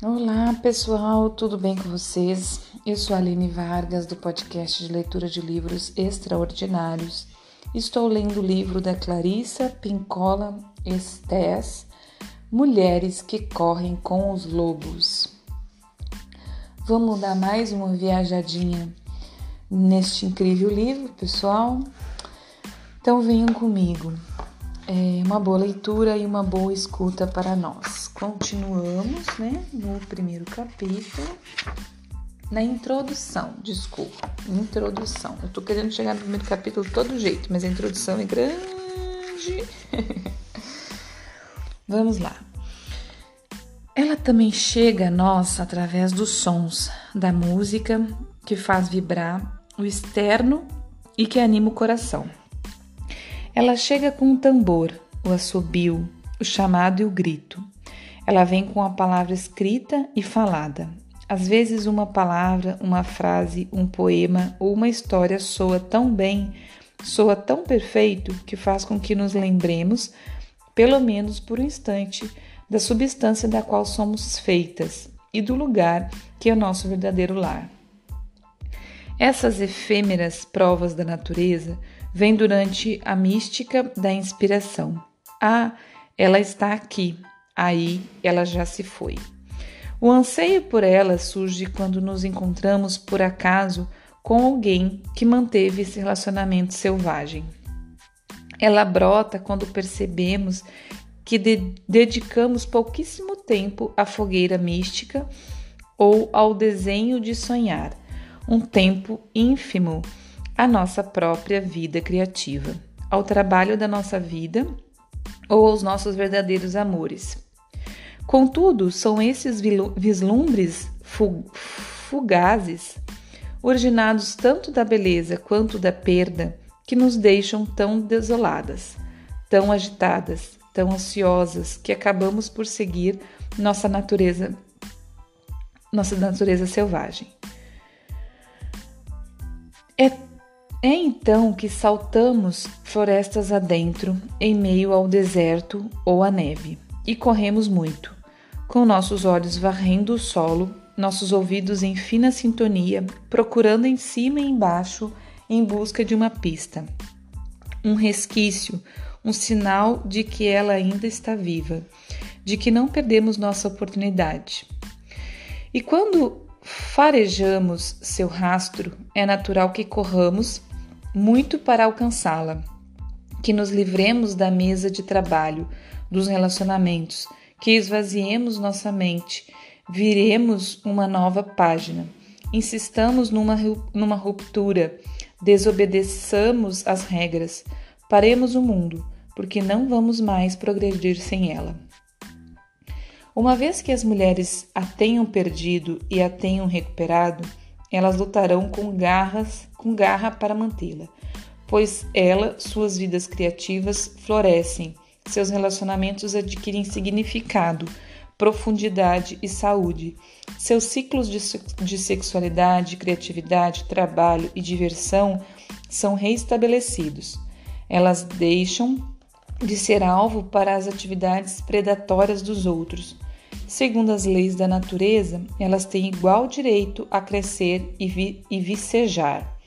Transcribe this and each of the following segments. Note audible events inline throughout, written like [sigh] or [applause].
Olá pessoal, tudo bem com vocês? Eu sou a Aline Vargas do podcast de leitura de livros extraordinários. Estou lendo o livro da Clarissa Pincola Estés, Mulheres que Correm com os Lobos. Vamos dar mais uma viajadinha neste incrível livro, pessoal? Então venham comigo. É uma boa leitura e uma boa escuta para nós. Continuamos, né, no primeiro capítulo, na introdução, desculpa, introdução. Eu tô querendo chegar no primeiro capítulo de todo jeito, mas a introdução é grande. [laughs] Vamos lá. Ela também chega a nós através dos sons da música que faz vibrar o externo e que anima o coração. Ela chega com o tambor, o assobio, o chamado e o grito. Ela vem com a palavra escrita e falada. Às vezes, uma palavra, uma frase, um poema ou uma história soa tão bem, soa tão perfeito, que faz com que nos lembremos, pelo menos por um instante, da substância da qual somos feitas e do lugar que é o nosso verdadeiro lar. Essas efêmeras provas da natureza vem durante a mística da inspiração. Ah, ela está aqui, aí ela já se foi. O anseio por ela surge quando nos encontramos por acaso com alguém que manteve esse relacionamento selvagem. Ela brota quando percebemos que de dedicamos pouquíssimo tempo à fogueira mística ou ao desenho de sonhar, um tempo ínfimo a nossa própria vida criativa, ao trabalho da nossa vida ou aos nossos verdadeiros amores. Contudo, são esses vislumbres fugazes, originados tanto da beleza quanto da perda, que nos deixam tão desoladas, tão agitadas, tão ansiosas, que acabamos por seguir nossa natureza, nossa natureza selvagem. É é então que saltamos florestas adentro, em meio ao deserto ou à neve, e corremos muito, com nossos olhos varrendo o solo, nossos ouvidos em fina sintonia, procurando em cima e embaixo em busca de uma pista, um resquício, um sinal de que ela ainda está viva, de que não perdemos nossa oportunidade. E quando farejamos seu rastro, é natural que corramos muito para alcançá-la. Que nos livremos da mesa de trabalho, dos relacionamentos, que esvaziemos nossa mente, viremos uma nova página, insistamos numa, numa ruptura, desobedeçamos as regras, paremos o mundo, porque não vamos mais progredir sem ela. Uma vez que as mulheres a tenham perdido e a tenham recuperado, elas lutarão com garras, com garra para mantê-la, pois ela, suas vidas criativas florescem, seus relacionamentos adquirem significado, profundidade e saúde. Seus ciclos de, de sexualidade, criatividade, trabalho e diversão são reestabelecidos. Elas deixam de ser alvo para as atividades predatórias dos outros Segundo as leis da natureza, elas têm igual direito a crescer e, vi e vicejar.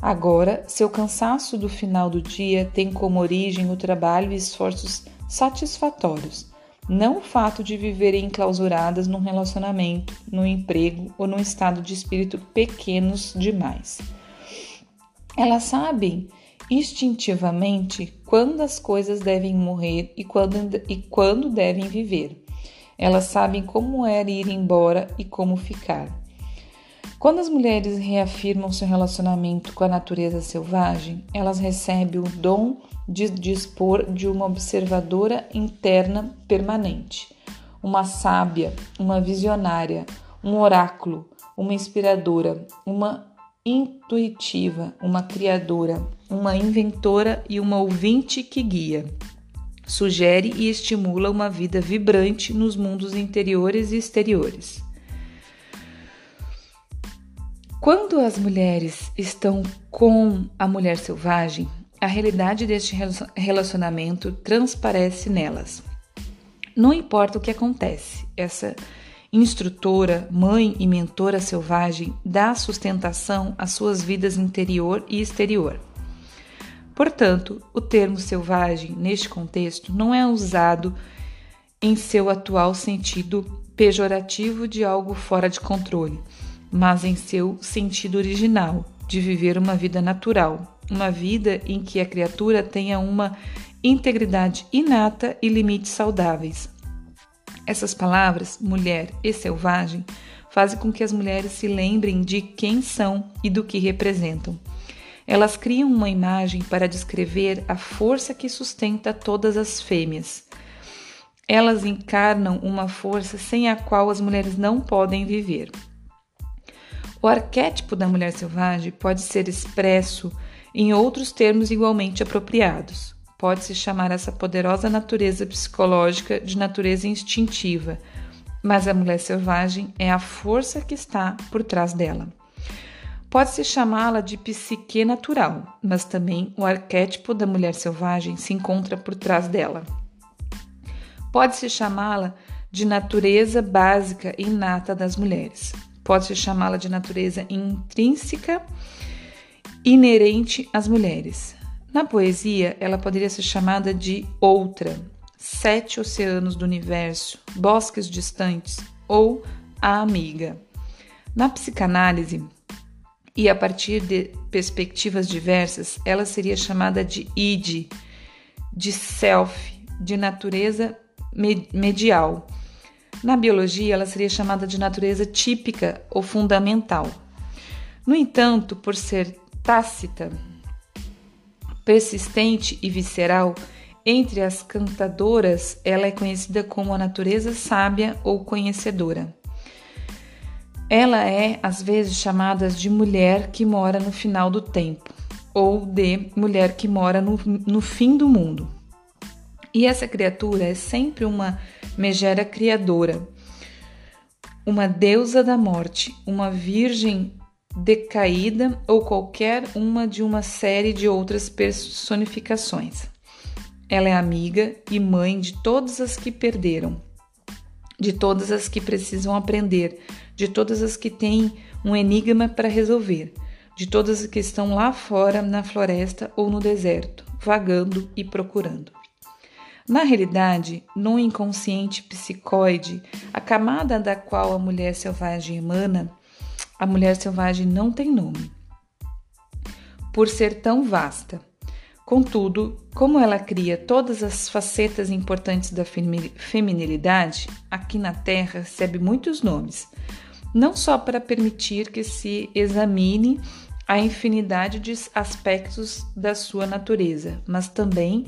Agora, seu cansaço do final do dia tem como origem o trabalho e esforços satisfatórios, não o fato de viverem enclausuradas num relacionamento, no emprego ou num estado de espírito pequenos demais. Elas sabem instintivamente quando as coisas devem morrer e quando, e quando devem viver. Elas sabem como era ir embora e como ficar. Quando as mulheres reafirmam seu relacionamento com a natureza selvagem, elas recebem o dom de dispor de uma observadora interna permanente, uma sábia, uma visionária, um oráculo, uma inspiradora, uma intuitiva, uma criadora, uma inventora e uma ouvinte que guia sugere e estimula uma vida vibrante nos mundos interiores e exteriores. Quando as mulheres estão com a mulher selvagem, a realidade deste relacionamento transparece nelas. Não importa o que acontece, essa instrutora, mãe e mentora selvagem, dá sustentação às suas vidas interior e exterior. Portanto, o termo selvagem, neste contexto, não é usado em seu atual sentido pejorativo de algo fora de controle, mas em seu sentido original, de viver uma vida natural, uma vida em que a criatura tenha uma integridade inata e limites saudáveis. Essas palavras, mulher e selvagem, fazem com que as mulheres se lembrem de quem são e do que representam. Elas criam uma imagem para descrever a força que sustenta todas as fêmeas. Elas encarnam uma força sem a qual as mulheres não podem viver. O arquétipo da mulher selvagem pode ser expresso em outros termos igualmente apropriados. Pode-se chamar essa poderosa natureza psicológica de natureza instintiva, mas a mulher selvagem é a força que está por trás dela. Pode-se chamá-la de psique natural, mas também o arquétipo da mulher selvagem se encontra por trás dela. Pode-se chamá-la de natureza básica e inata das mulheres. Pode-se chamá-la de natureza intrínseca inerente às mulheres. Na poesia, ela poderia ser chamada de outra, sete oceanos do universo, bosques distantes ou a amiga. Na psicanálise, e a partir de perspectivas diversas, ela seria chamada de id, de self, de natureza medial. Na biologia, ela seria chamada de natureza típica ou fundamental. No entanto, por ser tácita, persistente e visceral, entre as cantadoras, ela é conhecida como a natureza sábia ou conhecedora. Ela é às vezes chamada de mulher que mora no final do tempo, ou de mulher que mora no, no fim do mundo. E essa criatura é sempre uma megera criadora, uma deusa da morte, uma virgem decaída ou qualquer uma de uma série de outras personificações. Ela é amiga e mãe de todas as que perderam, de todas as que precisam aprender, de todas as que têm um enigma para resolver, de todas as que estão lá fora na floresta ou no deserto, vagando e procurando. Na realidade, no inconsciente psicoide, a camada da qual a mulher selvagem emana, a mulher selvagem não tem nome, por ser tão vasta. Contudo, como ela cria todas as facetas importantes da feminilidade, aqui na Terra recebe muitos nomes, não só para permitir que se examine a infinidade de aspectos da sua natureza, mas também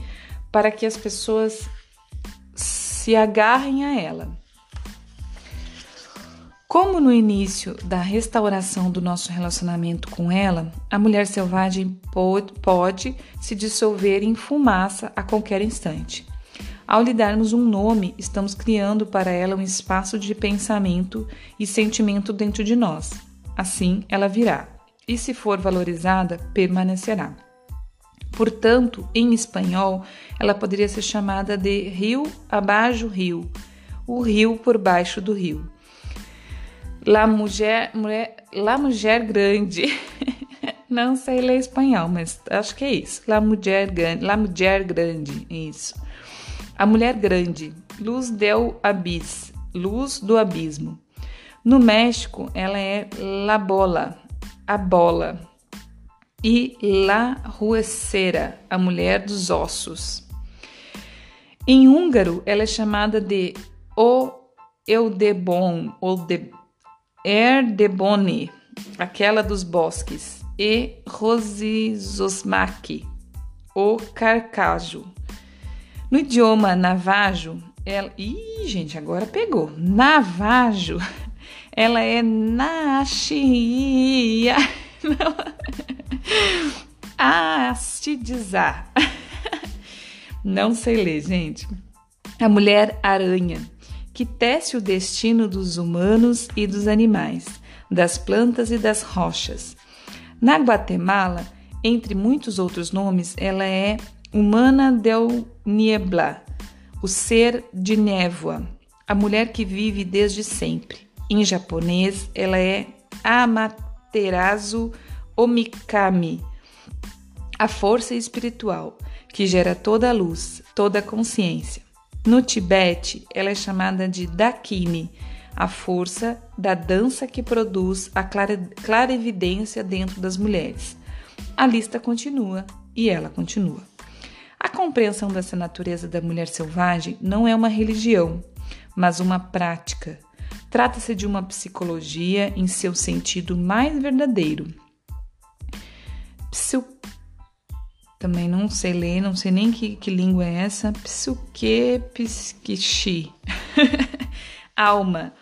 para que as pessoas se agarrem a ela. Como no início da restauração do nosso relacionamento com ela, a mulher selvagem pode, se dissolver em fumaça a qualquer instante. Ao lhe darmos um nome, estamos criando para ela um espaço de pensamento e sentimento dentro de nós. Assim, ela virá, e se for valorizada, permanecerá. Portanto, em espanhol, ela poderia ser chamada de rio abaixo rio, o rio por baixo do rio. La Mulher, mulher, La Grande. [laughs] Não sei ler espanhol, mas acho que é isso. La Mulher Grande, La Mulher Grande, isso. A Mulher Grande, Luz del Abis, Luz do Abismo. No México, ela é La Bola, a bola. E La Ruecera, a mulher dos ossos. Em húngaro, ela é chamada de O Eudebon, ou de Erdebone, aquela dos bosques, e Rosizosmaki, o carcajo. No idioma navajo, ela. Ih, gente, agora pegou. Navajo, [laughs] ela é Nashia. [laughs] Astidizar. [laughs] Não sei ler, gente. A mulher aranha que tece o destino dos humanos e dos animais, das plantas e das rochas. Na Guatemala, entre muitos outros nomes, ela é Humana del Niebla, o ser de névoa, a mulher que vive desde sempre. Em japonês, ela é Amaterasu Omikami, a força espiritual que gera toda a luz, toda a consciência. No Tibete, ela é chamada de Dakini, a força da dança que produz a clarividência dentro das mulheres. A lista continua e ela continua. Compreensão dessa natureza da mulher selvagem não é uma religião, mas uma prática. Trata-se de uma psicologia em seu sentido mais verdadeiro. Psiu... Também não sei ler, não sei nem que, que língua é essa. Psique, psiquichi. [laughs] Alma.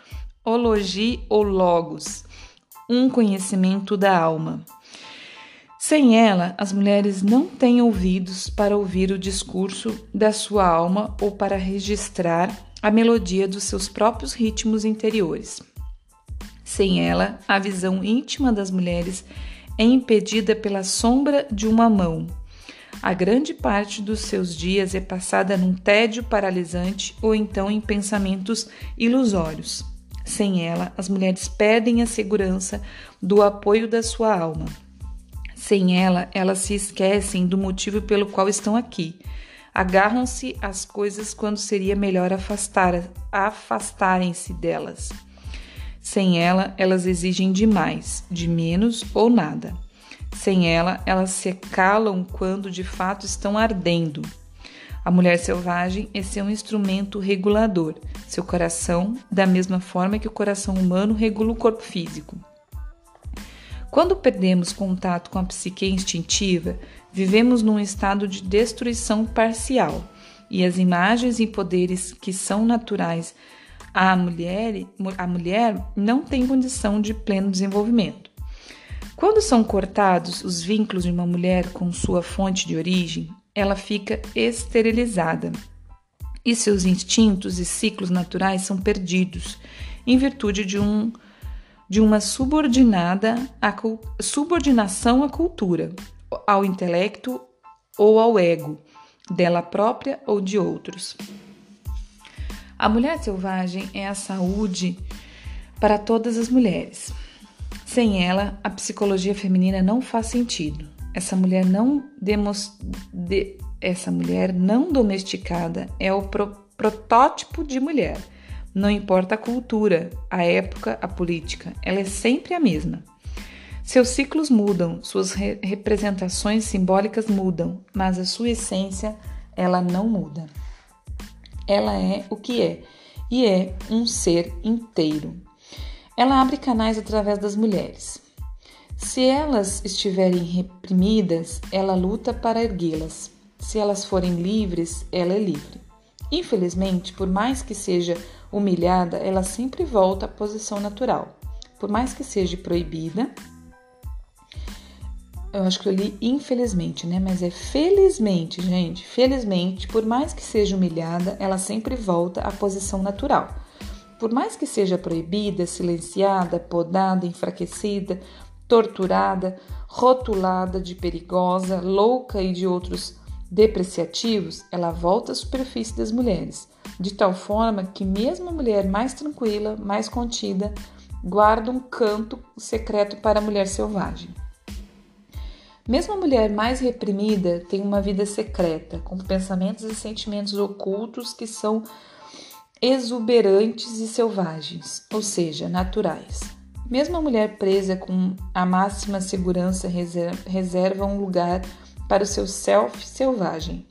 Ologi ou logos. Um conhecimento da alma. Sem ela, as mulheres não têm ouvidos para ouvir o discurso da sua alma ou para registrar a melodia dos seus próprios ritmos interiores. Sem ela, a visão íntima das mulheres é impedida pela sombra de uma mão. A grande parte dos seus dias é passada num tédio paralisante ou então em pensamentos ilusórios. Sem ela, as mulheres perdem a segurança do apoio da sua alma. Sem ela, elas se esquecem do motivo pelo qual estão aqui. Agarram-se às coisas quando seria melhor afastar, afastarem-se delas. Sem ela, elas exigem demais, de menos ou nada. Sem ela, elas se calam quando de fato estão ardendo. A mulher selvagem é seu instrumento regulador, seu coração, da mesma forma que o coração humano regula o corpo físico. Quando perdemos contato com a psique instintiva, vivemos num estado de destruição parcial e as imagens e poderes que são naturais à mulher, a mulher não tem condição de pleno desenvolvimento. Quando são cortados os vínculos de uma mulher com sua fonte de origem, ela fica esterilizada e seus instintos e ciclos naturais são perdidos em virtude de um de uma subordinada a, subordinação à cultura, ao intelecto ou ao ego, dela própria ou de outros. A mulher selvagem é a saúde para todas as mulheres. Sem ela, a psicologia feminina não faz sentido. Essa mulher não demos, de, essa mulher não domesticada é o pro, protótipo de mulher não importa a cultura, a época, a política, ela é sempre a mesma. Seus ciclos mudam, suas re representações simbólicas mudam, mas a sua essência, ela não muda. Ela é o que é e é um ser inteiro. Ela abre canais através das mulheres. Se elas estiverem reprimidas, ela luta para erguê-las. Se elas forem livres, ela é livre. Infelizmente, por mais que seja humilhada, ela sempre volta à posição natural. Por mais que seja proibida, eu acho que eu li infelizmente, né? Mas é felizmente, gente. Felizmente, por mais que seja humilhada, ela sempre volta à posição natural. Por mais que seja proibida, silenciada, podada, enfraquecida, torturada, rotulada de perigosa, louca e de outros depreciativos, ela volta à superfície das mulheres, de tal forma que mesmo a mulher mais tranquila, mais contida, guarda um canto secreto para a mulher selvagem. Mesmo a mulher mais reprimida tem uma vida secreta, com pensamentos e sentimentos ocultos que são exuberantes e selvagens, ou seja, naturais. Mesmo a mulher presa com a máxima segurança reserva um lugar para o seu self selvagem,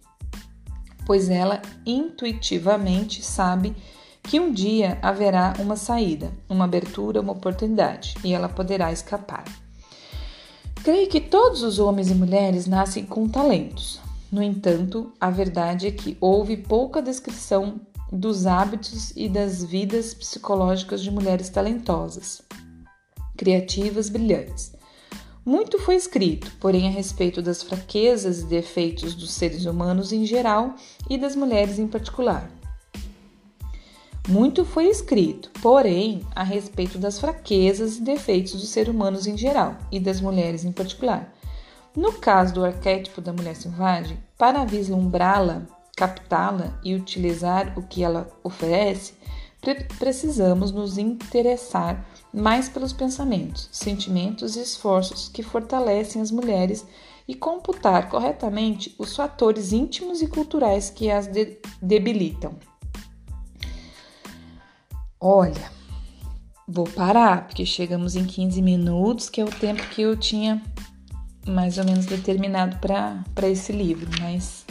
pois ela intuitivamente sabe que um dia haverá uma saída, uma abertura, uma oportunidade e ela poderá escapar. Creio que todos os homens e mulheres nascem com talentos. No entanto, a verdade é que houve pouca descrição dos hábitos e das vidas psicológicas de mulheres talentosas, criativas, brilhantes. Muito foi escrito, porém, a respeito das fraquezas e defeitos dos seres humanos em geral e das mulheres em particular. Muito foi escrito, porém, a respeito das fraquezas e defeitos dos seres humanos em geral e das mulheres em particular. No caso do arquétipo da mulher selvagem, para vislumbrá-la, captá-la e utilizar o que ela oferece, pre precisamos nos interessar mais pelos pensamentos, sentimentos e esforços que fortalecem as mulheres e computar corretamente os fatores íntimos e culturais que as de debilitam. Olha, vou parar, porque chegamos em 15 minutos, que é o tempo que eu tinha mais ou menos determinado para esse livro, mas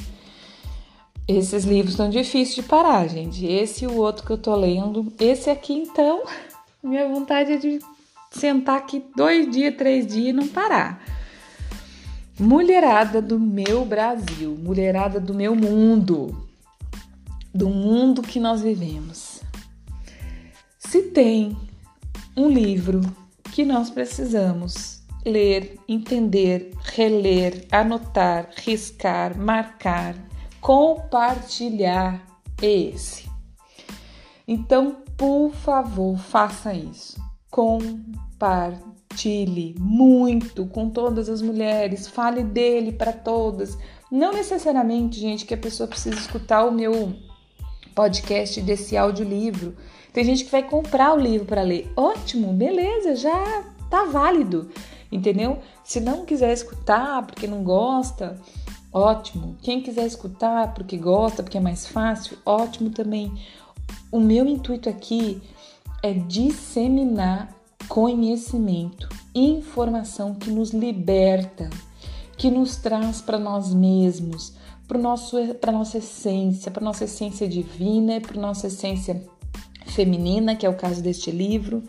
esses livros estão difíceis de parar, gente. Esse e o outro que eu tô lendo. Esse aqui, então, [laughs] minha vontade é de sentar aqui dois dias, três dias e não parar. Mulherada do meu Brasil, mulherada do meu mundo, do mundo que nós vivemos. Se tem um livro que nós precisamos ler, entender, reler, anotar, riscar, marcar, compartilhar, é esse. Então, por favor, faça isso. Compartilhe muito com todas as mulheres, fale dele para todas. Não necessariamente, gente, que a pessoa precisa escutar o meu podcast desse audiolivro. Tem gente que vai comprar o livro para ler. Ótimo, beleza, já tá válido, entendeu? Se não quiser escutar porque não gosta, ótimo. Quem quiser escutar porque gosta, porque é mais fácil, ótimo também. O meu intuito aqui é disseminar conhecimento, informação que nos liberta, que nos traz para nós mesmos, para a nossa essência, para nossa essência divina, para nossa essência feminina, que é o caso deste livro.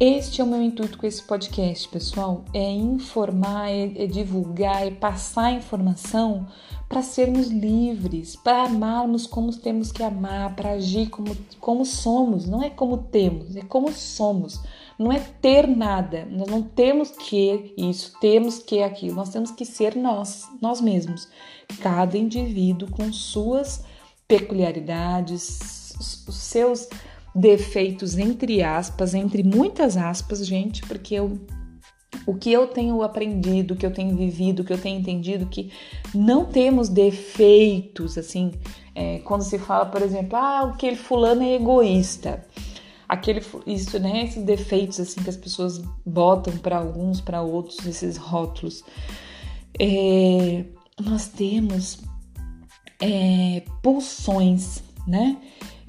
Este é o meu intuito com esse podcast, pessoal, é informar, é, é divulgar, é passar informação para sermos livres, para amarmos como temos que amar, para agir como, como somos, não é como temos, é como somos não é ter nada. Nós não temos que isso, temos que aquilo. Nós temos que ser nós, nós mesmos. Cada indivíduo com suas peculiaridades, os seus defeitos, entre aspas, entre muitas aspas, gente, porque eu o que eu tenho aprendido, que eu tenho vivido, que eu tenho entendido, que não temos defeitos, assim, é, quando se fala, por exemplo, ah, aquele fulano é egoísta aquele isso, né, esses defeitos assim que as pessoas botam para alguns, para outros, esses rótulos. É, nós temos é, pulsões, né?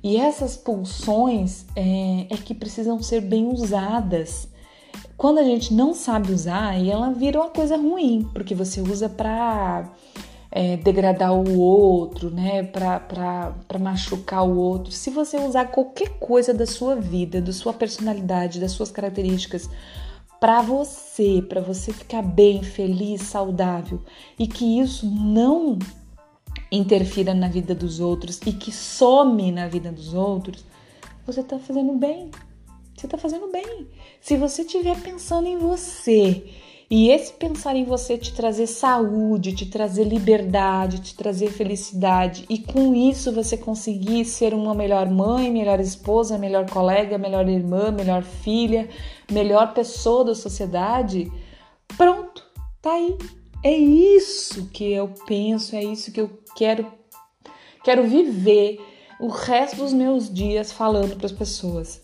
E essas pulsões é, é, que precisam ser bem usadas. Quando a gente não sabe usar, e ela vira uma coisa ruim, porque você usa para é, degradar o outro, né? Para machucar o outro. Se você usar qualquer coisa da sua vida, da sua personalidade, das suas características para você, para você ficar bem, feliz, saudável e que isso não interfira na vida dos outros e que some na vida dos outros, você está fazendo bem. Você está fazendo bem. Se você estiver pensando em você e esse pensar em você te trazer saúde, te trazer liberdade, te trazer felicidade, e com isso você conseguir ser uma melhor mãe, melhor esposa, melhor colega, melhor irmã, melhor filha, melhor pessoa da sociedade, pronto, tá aí. É isso que eu penso, é isso que eu quero quero viver o resto dos meus dias falando para as pessoas.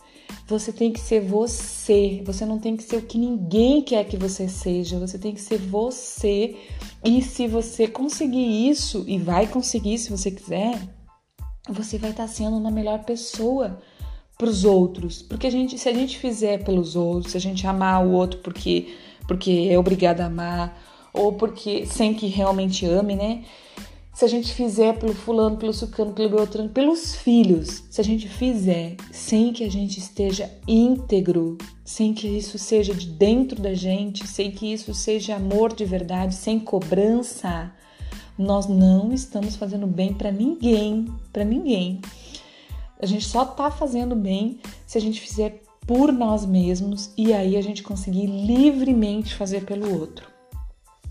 Você tem que ser você. Você não tem que ser o que ninguém quer que você seja. Você tem que ser você. E se você conseguir isso, e vai conseguir se você quiser, você vai estar sendo uma melhor pessoa para os outros. Porque a gente, se a gente fizer pelos outros, se a gente amar o outro porque porque é obrigado a amar ou porque sem que realmente ame, né? Se a gente fizer pelo fulano, pelo sucano, pelo beltrano, pelos filhos, se a gente fizer sem que a gente esteja íntegro, sem que isso seja de dentro da gente, sem que isso seja amor de verdade, sem cobrança, nós não estamos fazendo bem para ninguém, para ninguém. A gente só tá fazendo bem se a gente fizer por nós mesmos e aí a gente conseguir livremente fazer pelo outro.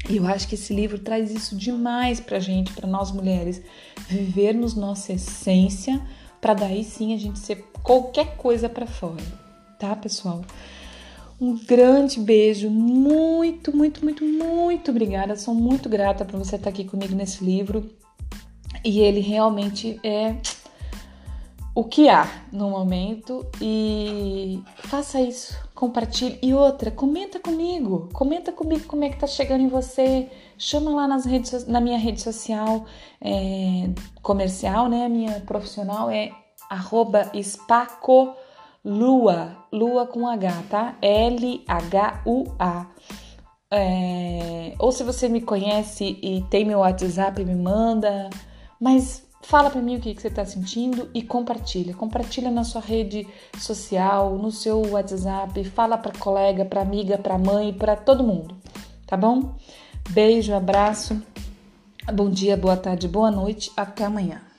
E eu acho que esse livro traz isso demais pra gente, para nós mulheres, vivermos nossa essência, para daí sim a gente ser qualquer coisa para fora, tá, pessoal? Um grande beijo, muito, muito, muito, muito obrigada. Sou muito grata por você estar aqui comigo nesse livro. E ele realmente é o que há no momento e faça isso, compartilhe. E outra, comenta comigo, comenta comigo como é que tá chegando em você, chama lá nas redes, na minha rede social é, comercial, né, minha profissional é arroba espacolua, lua com H, tá? L-H-U-A. É, ou se você me conhece e tem meu WhatsApp, me manda, mas Fala para mim o que, você está sentindo e compartilha. Compartilha na sua rede social, no seu WhatsApp, fala para colega, para amiga, para mãe, para todo mundo, tá bom? Beijo, abraço, bom dia, boa tarde, boa noite, até amanhã.